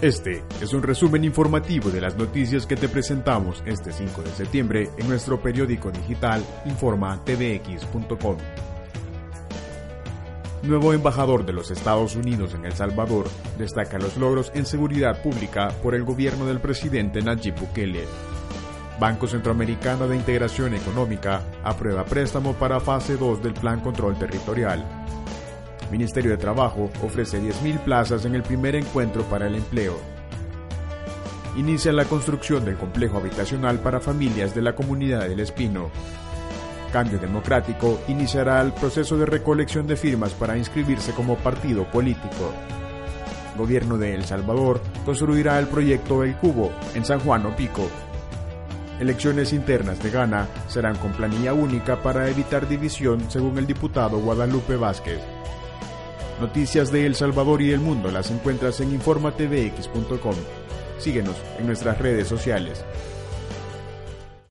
Este es un resumen informativo de las noticias que te presentamos este 5 de septiembre en nuestro periódico digital informatvx.com. Nuevo embajador de los Estados Unidos en El Salvador destaca los logros en seguridad pública por el gobierno del presidente Nayib Bukele. Banco Centroamericano de Integración Económica aprueba préstamo para fase 2 del Plan Control Territorial. Ministerio de Trabajo ofrece 10.000 plazas en el primer encuentro para el empleo. Inicia la construcción del complejo habitacional para familias de la comunidad del Espino. Cambio Democrático iniciará el proceso de recolección de firmas para inscribirse como partido político. Gobierno de El Salvador construirá el proyecto El Cubo en San Juan Opico. Elecciones internas de Ghana serán con planilla única para evitar división según el diputado Guadalupe Vázquez. Noticias de El Salvador y el mundo las encuentras en informatvx.com. Síguenos en nuestras redes sociales.